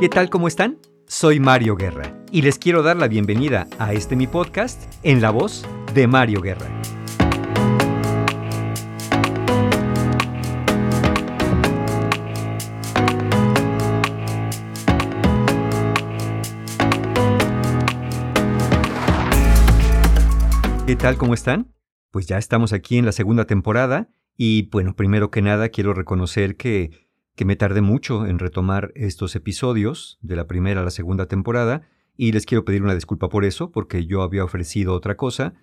¿Qué tal? ¿Cómo están? Soy Mario Guerra y les quiero dar la bienvenida a este mi podcast en la voz de Mario Guerra. ¿Qué tal? ¿Cómo están? Pues ya estamos aquí en la segunda temporada y bueno, primero que nada quiero reconocer que que me tardé mucho en retomar estos episodios de la primera a la segunda temporada y les quiero pedir una disculpa por eso, porque yo había ofrecido otra cosa,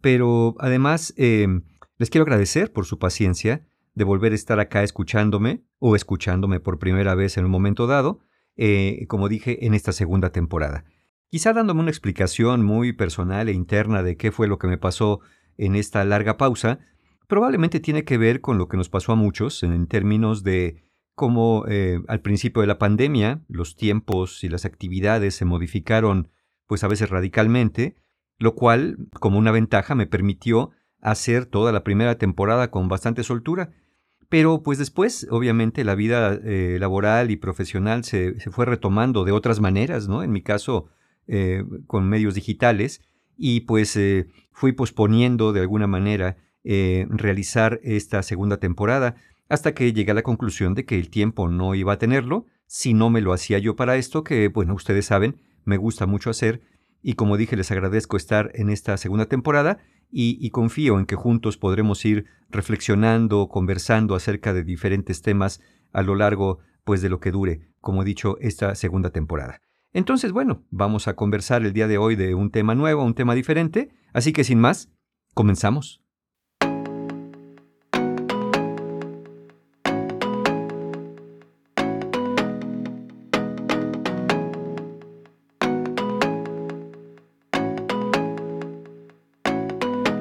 pero además em, les quiero agradecer por su paciencia de volver a estar acá escuchándome o escuchándome por primera vez en un momento dado, eh, como dije, en esta segunda temporada. Quizá dándome una explicación muy personal e interna de qué fue lo que me pasó en esta larga pausa, probablemente tiene que ver con lo que nos pasó a muchos en términos de como eh, al principio de la pandemia los tiempos y las actividades se modificaron pues a veces radicalmente, lo cual como una ventaja me permitió hacer toda la primera temporada con bastante soltura. Pero pues después, obviamente, la vida eh, laboral y profesional se, fue retomando de otras maneras, ¿no? En mi caso, eh, con medios digitales, y pues fui posponiendo de alguna manera realizar esta segunda temporada hasta que llegué a la conclusión de que el tiempo no iba a tenerlo si no me lo hacía yo para esto, que, bueno, ustedes saben, me gusta mucho hacer, y como dije, les agradezco estar en esta segunda temporada y, confío en que juntos podremos ir reflexionando, conversando acerca de diferentes temas a lo largo, pues, de lo que dure, como he dicho, esta segunda temporada. Entonces, bueno, vamos a conversar el día de hoy de un tema nuevo, un tema diferente, así que sin más, comenzamos.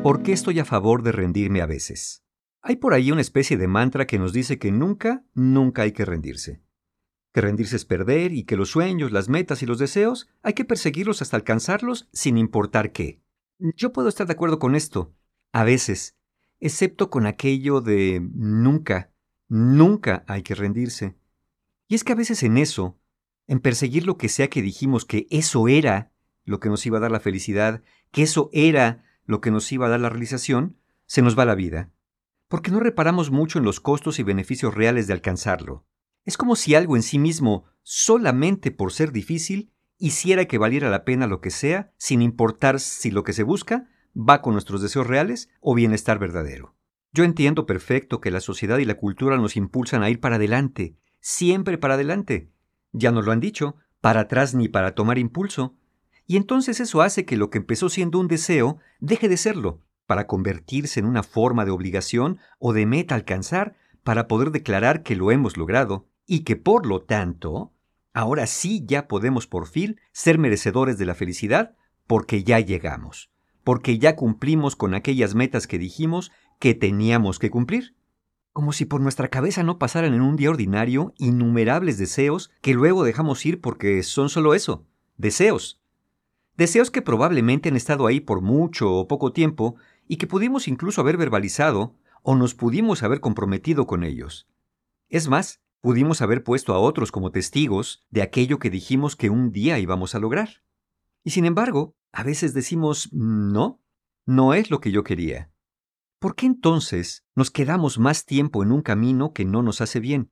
¿Por qué estoy a favor de rendirme a veces? Hay por ahí una especie de mantra que nos dice que nunca, nunca hay que rendirse. Que rendirse es perder y que los sueños, las metas y los deseos hay que perseguirlos hasta alcanzarlos sin importar qué. Yo puedo estar de acuerdo con esto, a veces, excepto con aquello de nunca, nunca hay que rendirse. Y es que a veces en eso, en perseguir lo que sea que dijimos que eso era lo que nos iba a dar la felicidad, que eso era lo que nos iba a dar la realización, se nos va la vida, porque no reparamos mucho en los costos y beneficios reales de alcanzarlo. Es como si algo en sí mismo, solamente por ser difícil, hiciera que valiera la pena lo que sea, sin importar si lo que se busca va con nuestros deseos reales o bienestar verdadero. Yo entiendo perfecto que la sociedad y la cultura nos impulsan a ir para adelante, siempre para adelante. Ya nos lo han dicho, para atrás ni para tomar impulso, y entonces eso hace que lo que empezó siendo un deseo deje de serlo, para convertirse en una forma de obligación o de meta alcanzar para poder declarar que lo hemos logrado y que por lo tanto, ahora sí ya podemos por fin ser merecedores de la felicidad porque ya llegamos, porque ya cumplimos con aquellas metas que dijimos que teníamos que cumplir. Como si por nuestra cabeza no pasaran en un día ordinario innumerables deseos que luego dejamos ir porque son solo eso, deseos, Deseos que probablemente han estado ahí por mucho o poco tiempo y que pudimos incluso haber verbalizado o nos pudimos haber comprometido con ellos. Es más, pudimos haber puesto a otros como testigos de aquello que dijimos que un día íbamos a lograr. Y sin embargo, a veces decimos, no, no es lo que yo quería. ¿Por qué entonces nos quedamos más tiempo en un camino que no nos hace bien?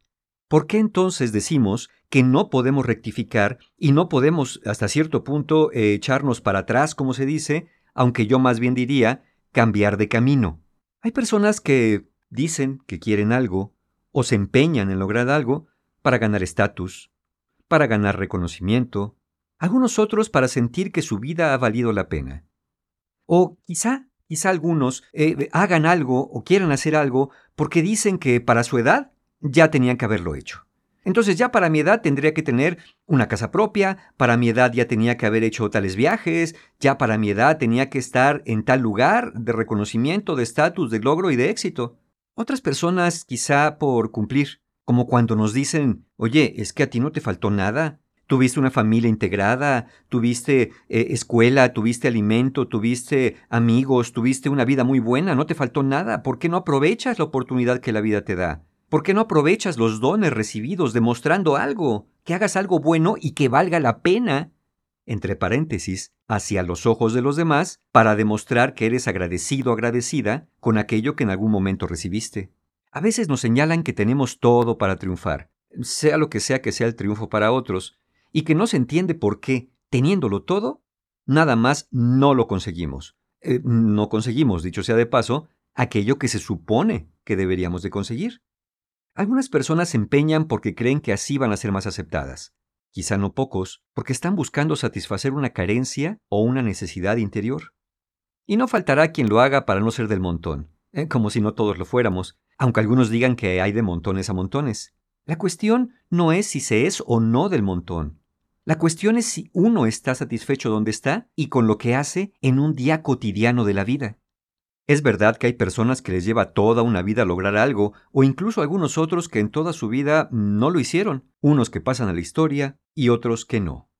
¿Por qué entonces decimos que no podemos rectificar y no podemos hasta cierto punto eh, echarnos para atrás, como se dice, aunque yo más bien diría cambiar de camino? Hay personas que dicen que quieren algo o se empeñan en lograr algo para ganar estatus, para ganar reconocimiento, algunos otros para sentir que su vida ha valido la pena. O quizá, quizá algunos eh, hagan algo o quieran hacer algo porque dicen que para su edad ya tenían que haberlo hecho. Entonces ya para mi edad tendría que tener una casa propia, para mi edad ya tenía que haber hecho tales viajes, ya para mi edad tenía que estar en tal lugar de reconocimiento, de estatus, de logro y de éxito. Otras personas quizá por cumplir, como cuando nos dicen, oye, es que a ti no te faltó nada, tuviste una familia integrada, tuviste eh, escuela, tuviste alimento, tuviste amigos, tuviste una vida muy buena, no te faltó nada, ¿por qué no aprovechas la oportunidad que la vida te da? ¿Por qué no aprovechas los dones recibidos demostrando algo, que hagas algo bueno y que valga la pena? Entre paréntesis, hacia los ojos de los demás, para demostrar que eres agradecido o agradecida con aquello que en algún momento recibiste. A veces nos señalan que tenemos todo para triunfar, sea lo que sea que sea el triunfo para otros, y que no se entiende por qué, teniéndolo todo, nada más no lo conseguimos. Eh, no conseguimos, dicho sea de paso, aquello que se supone que deberíamos de conseguir. Algunas personas se empeñan porque creen que así van a ser más aceptadas. Quizá no pocos, porque están buscando satisfacer una carencia o una necesidad interior. Y no faltará quien lo haga para no ser del montón, eh, como si no todos lo fuéramos, aunque algunos digan que hay de montones a montones. La cuestión no es si se es o no del montón. La cuestión es si uno está satisfecho donde está y con lo que hace en un día cotidiano de la vida. Es verdad que hay personas que les lleva toda una vida lograr algo, o incluso algunos otros que en toda su vida no lo hicieron, unos que pasan a la historia y otros que no.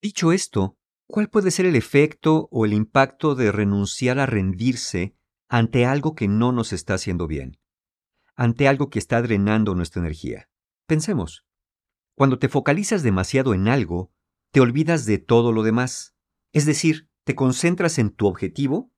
Dicho esto, ¿cuál puede ser el efecto o el impacto de renunciar a rendirse ante algo que no nos está haciendo bien? Ante algo que está drenando nuestra energía. Pensemos. Cuando te focalizas demasiado en algo, te olvidas de todo lo demás. Es decir, te concentras en tu objetivo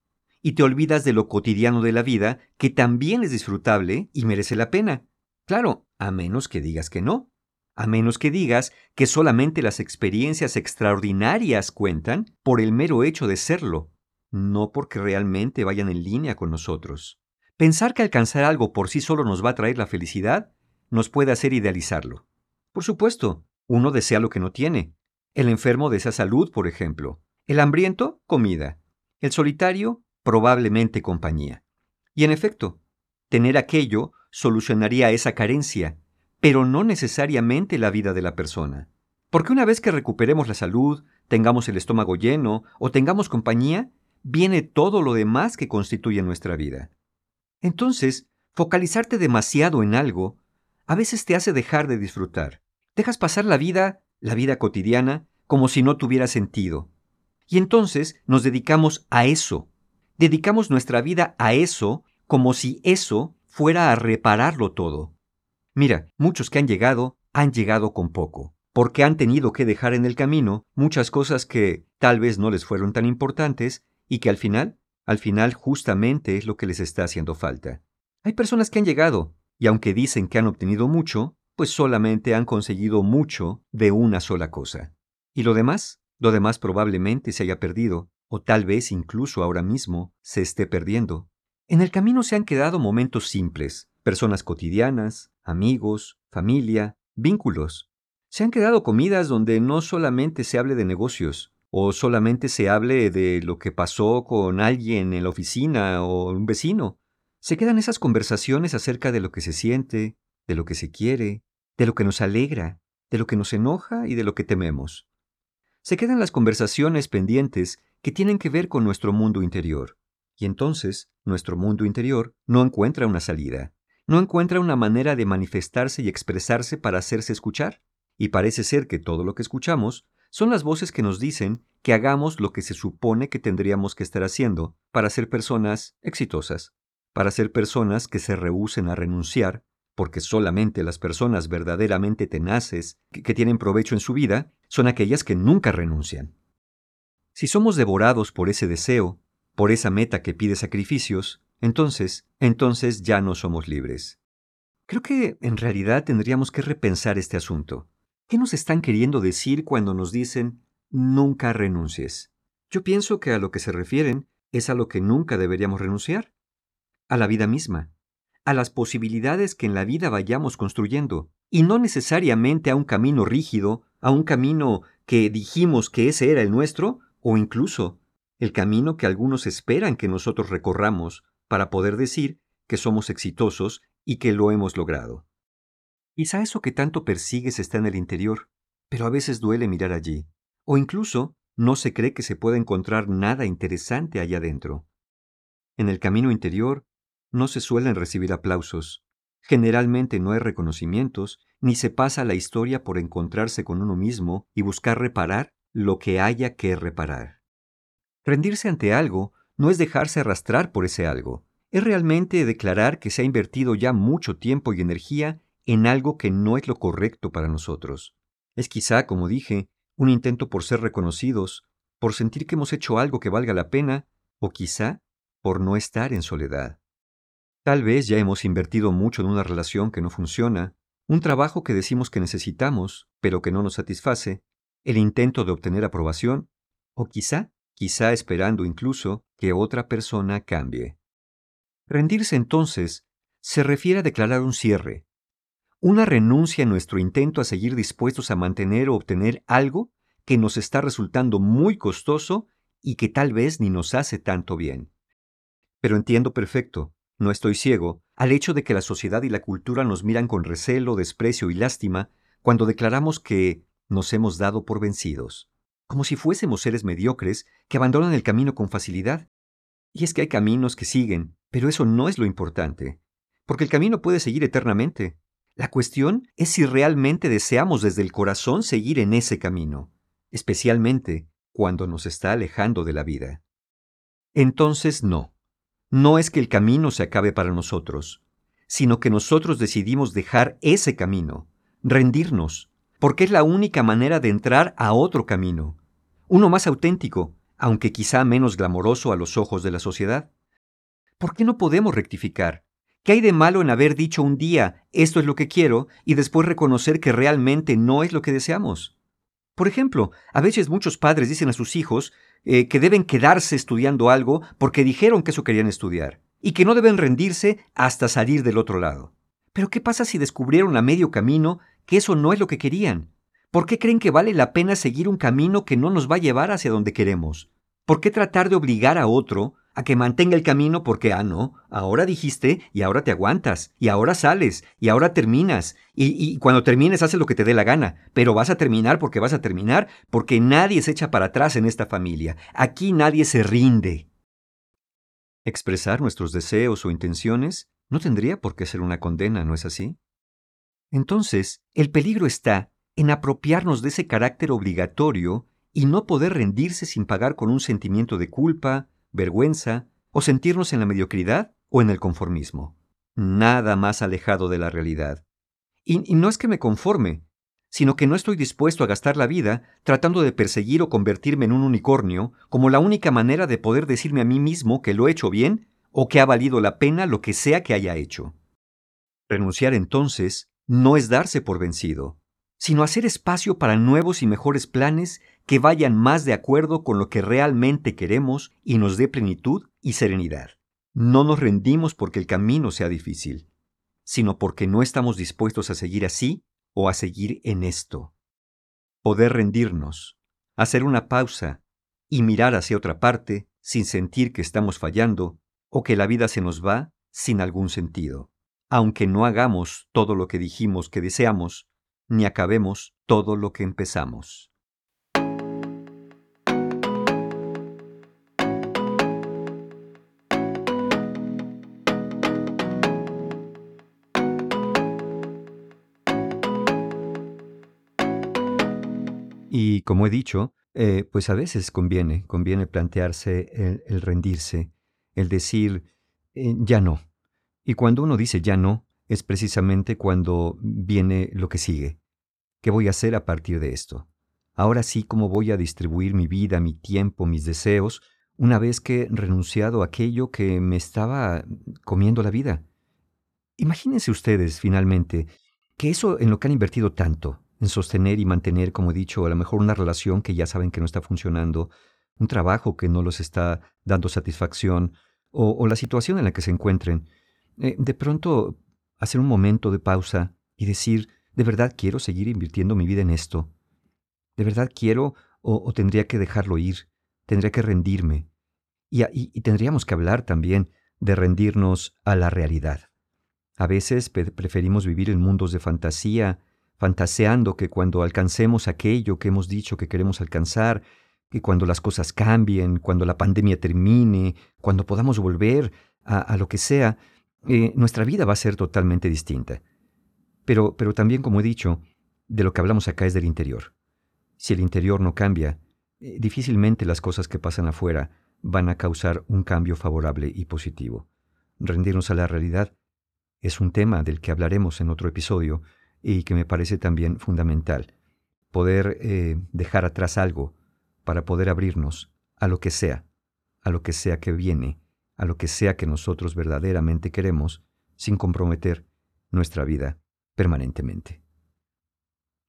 y te olvidas de lo cotidiano de la vida, que también es disfrutable y merece la pena. Claro, a menos que digas que no. A menos que digas que solamente las experiencias extraordinarias cuentan por el mero hecho de serlo, no porque realmente vayan en línea con nosotros. Pensar que alcanzar algo por sí solo nos va a traer la felicidad nos puede hacer idealizarlo. Por supuesto, uno desea lo que no tiene. El enfermo desea salud, por ejemplo. El hambriento, comida. El solitario, probablemente compañía. Y en efecto, tener aquello solucionaría esa carencia, pero no necesariamente la vida de la persona. Porque una vez que recuperemos la salud, tengamos el estómago lleno o tengamos compañía, viene todo lo demás que constituye nuestra vida. Entonces, focalizarte demasiado en algo a veces te hace dejar de disfrutar. Dejas pasar la vida, la vida cotidiana, como si no tuviera sentido. Y entonces nos dedicamos a eso, dedicamos nuestra vida a eso como si eso fuera a repararlo todo. Mira, muchos que han llegado han llegado con poco, porque han tenido que dejar en el camino muchas cosas que tal vez no les fueron tan importantes y que al final, al final justamente es lo que les está haciendo falta. Hay personas que han llegado, y aunque dicen que han obtenido mucho, pues solamente han conseguido mucho de una sola cosa. ¿Y lo demás? Lo demás probablemente se haya perdido, o tal vez incluso ahora mismo se esté perdiendo. En el camino se han quedado momentos simples, personas cotidianas, amigos, familia, vínculos. Se han quedado comidas donde no solamente se hable de negocios, o solamente se hable de lo que pasó con alguien en la oficina o un vecino. Se quedan esas conversaciones acerca de lo que se siente, de lo que se quiere, de lo que nos alegra, de lo que nos enoja y de lo que tememos. Se quedan las conversaciones pendientes que tienen que ver con nuestro mundo interior. Y entonces, nuestro mundo interior no encuentra una salida, no encuentra una manera de manifestarse y expresarse para hacerse escuchar. Y parece ser que todo lo que escuchamos son las voces que nos dicen que hagamos lo que se supone que tendríamos que estar haciendo para ser personas exitosas, para ser personas que se rehúsen a renunciar, porque solamente las personas verdaderamente tenaces, que, que tienen provecho en su vida, son aquellas que nunca renuncian. Si somos devorados por ese deseo, por esa meta que pide sacrificios, entonces, entonces ya no somos libres. Creo que en realidad tendríamos que repensar este asunto. ¿Qué nos están queriendo decir cuando nos dicen nunca renuncies? Yo pienso que a lo que se refieren es a lo que nunca deberíamos renunciar, a la vida misma, a las posibilidades que en la vida vayamos construyendo, y no necesariamente a un camino rígido, a un camino que dijimos que ese era el nuestro, o incluso el camino que algunos esperan que nosotros recorramos para poder decir que somos exitosos y que lo hemos logrado. Quizá eso que tanto persigues está en el interior, pero a veces duele mirar allí, o incluso no se cree que se pueda encontrar nada interesante allá adentro. En el camino interior no se suelen recibir aplausos, generalmente no hay reconocimientos, ni se pasa la historia por encontrarse con uno mismo y buscar reparar lo que haya que reparar. Rendirse ante algo no es dejarse arrastrar por ese algo, es realmente declarar que se ha invertido ya mucho tiempo y energía en algo que no es lo correcto para nosotros. Es quizá, como dije, un intento por ser reconocidos, por sentir que hemos hecho algo que valga la pena, o quizá por no estar en soledad. Tal vez ya hemos invertido mucho en una relación que no funciona, un trabajo que decimos que necesitamos, pero que no nos satisface, el intento de obtener aprobación, o quizá, quizá esperando incluso que otra persona cambie. Rendirse entonces se refiere a declarar un cierre, una renuncia en nuestro intento a seguir dispuestos a mantener o obtener algo que nos está resultando muy costoso y que tal vez ni nos hace tanto bien. Pero entiendo perfecto, no estoy ciego, al hecho de que la sociedad y la cultura nos miran con recelo, desprecio y lástima cuando declaramos que nos hemos dado por vencidos, como si fuésemos seres mediocres que abandonan el camino con facilidad. Y es que hay caminos que siguen, pero eso no es lo importante, porque el camino puede seguir eternamente. La cuestión es si realmente deseamos desde el corazón seguir en ese camino, especialmente cuando nos está alejando de la vida. Entonces no, no es que el camino se acabe para nosotros, sino que nosotros decidimos dejar ese camino, rendirnos, porque es la única manera de entrar a otro camino, uno más auténtico, aunque quizá menos glamoroso a los ojos de la sociedad. ¿Por qué no podemos rectificar? ¿Qué hay de malo en haber dicho un día esto es lo que quiero y después reconocer que realmente no es lo que deseamos? Por ejemplo, a veces muchos padres dicen a sus hijos eh, que deben quedarse estudiando algo porque dijeron que eso querían estudiar y que no deben rendirse hasta salir del otro lado. Pero ¿qué pasa si descubrieron a medio camino que eso no es lo que querían? ¿Por qué creen que vale la pena seguir un camino que no nos va a llevar hacia donde queremos? ¿Por qué tratar de obligar a otro a que mantenga el camino porque, ah, no, ahora dijiste y ahora te aguantas, y ahora sales, y ahora terminas, y, cuando termines haces lo que te dé la gana, pero vas a terminar porque vas a terminar, porque nadie se echa para atrás en esta familia, aquí nadie se rinde. Expresar nuestros deseos o intenciones no tendría por qué ser una condena, ¿no es así? Entonces, el peligro está en apropiarnos de ese carácter obligatorio y no poder rendirse sin pagar con un sentimiento de culpa, vergüenza o sentirnos en la mediocridad o en el conformismo. Nada más alejado de la realidad. Y, no es que me conforme, sino que no estoy dispuesto a gastar la vida tratando de perseguir o convertirme en un unicornio como la única manera de poder decirme a mí mismo que lo he hecho bien o que ha valido la pena lo que sea que haya hecho. Renunciar entonces no es darse por vencido, sino hacer espacio para nuevos y mejores planes que vayan más de acuerdo con lo que realmente queremos y nos dé plenitud y serenidad. No nos rendimos porque el camino sea difícil, sino porque no estamos dispuestos a seguir así o a seguir en esto. Poder rendirnos, hacer una pausa y mirar hacia otra parte sin sentir que estamos fallando o que la vida se nos va sin algún sentido, aunque no hagamos todo lo que dijimos que deseamos ni acabemos todo lo que empezamos. Y como he dicho, eh, pues a veces conviene, conviene plantearse el, rendirse, el decir eh, ya no. Y cuando uno dice ya no, es precisamente cuando viene lo que sigue. ¿Qué voy a hacer a partir de esto? Ahora sí, ¿cómo voy a distribuir mi vida, mi tiempo, mis deseos, una vez que he renunciado a aquello que me estaba comiendo la vida? Imagínense ustedes, finalmente, que eso en lo que han invertido tanto, en sostener y mantener, como he dicho, a lo mejor una relación que ya saben que no está funcionando, un trabajo que no los está dando satisfacción, o, la situación en la que se encuentren, eh, de pronto hacer un momento de pausa y decir, ¿de verdad quiero seguir invirtiendo mi vida en esto? ¿De verdad quiero o, tendría que dejarlo ir? ¿Tendría que rendirme? Y, y, tendríamos que hablar también de rendirnos a la realidad. A veces preferimos vivir en mundos de fantasía, fantaseando que cuando alcancemos aquello que hemos dicho que queremos alcanzar, que cuando las cosas cambien, cuando la pandemia termine, cuando podamos volver a, a lo que sea, eh, nuestra vida va a ser totalmente distinta. Pero, pero también, como he dicho, de lo que hablamos acá es del interior. Si el interior no cambia, eh, difícilmente las cosas que pasan afuera van a causar un cambio favorable y positivo. rendirnos a la realidad, es un tema del que hablaremos en otro episodio y que me parece también fundamental. Poder eh, dejar atrás algo para poder abrirnos a lo que sea, a lo que sea que viene, a lo que sea que nosotros verdaderamente queremos, sin comprometer nuestra vida permanentemente.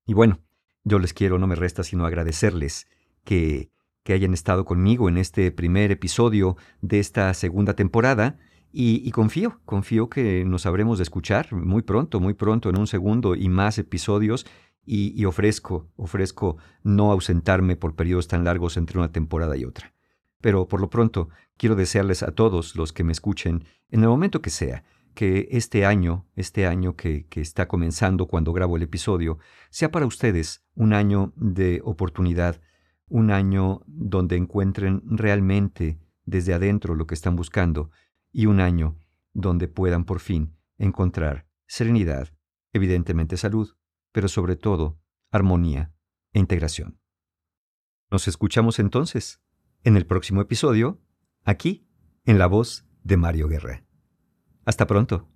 Y bueno, yo les quiero, no me resta sino agradecerles que, que hayan estado conmigo en este primer episodio de esta segunda temporada y, confío, confío que nos habremos de escuchar muy pronto, muy pronto, en un segundo y más episodios. Y, y, ofrezco, ofrezco no ausentarme por periodos tan largos entre una temporada y otra. Pero por lo pronto, quiero desearles a todos los que me escuchen, en el momento que sea, que este año, este año que, que está comenzando cuando grabo el episodio, sea para ustedes un año de oportunidad, un año donde encuentren realmente desde adentro lo que están buscando y un año donde puedan por fin encontrar serenidad, evidentemente salud, pero sobre todo armonía e integración. Nos escuchamos entonces en el próximo episodio, aquí, en la voz de Mario Guerra. Hasta pronto.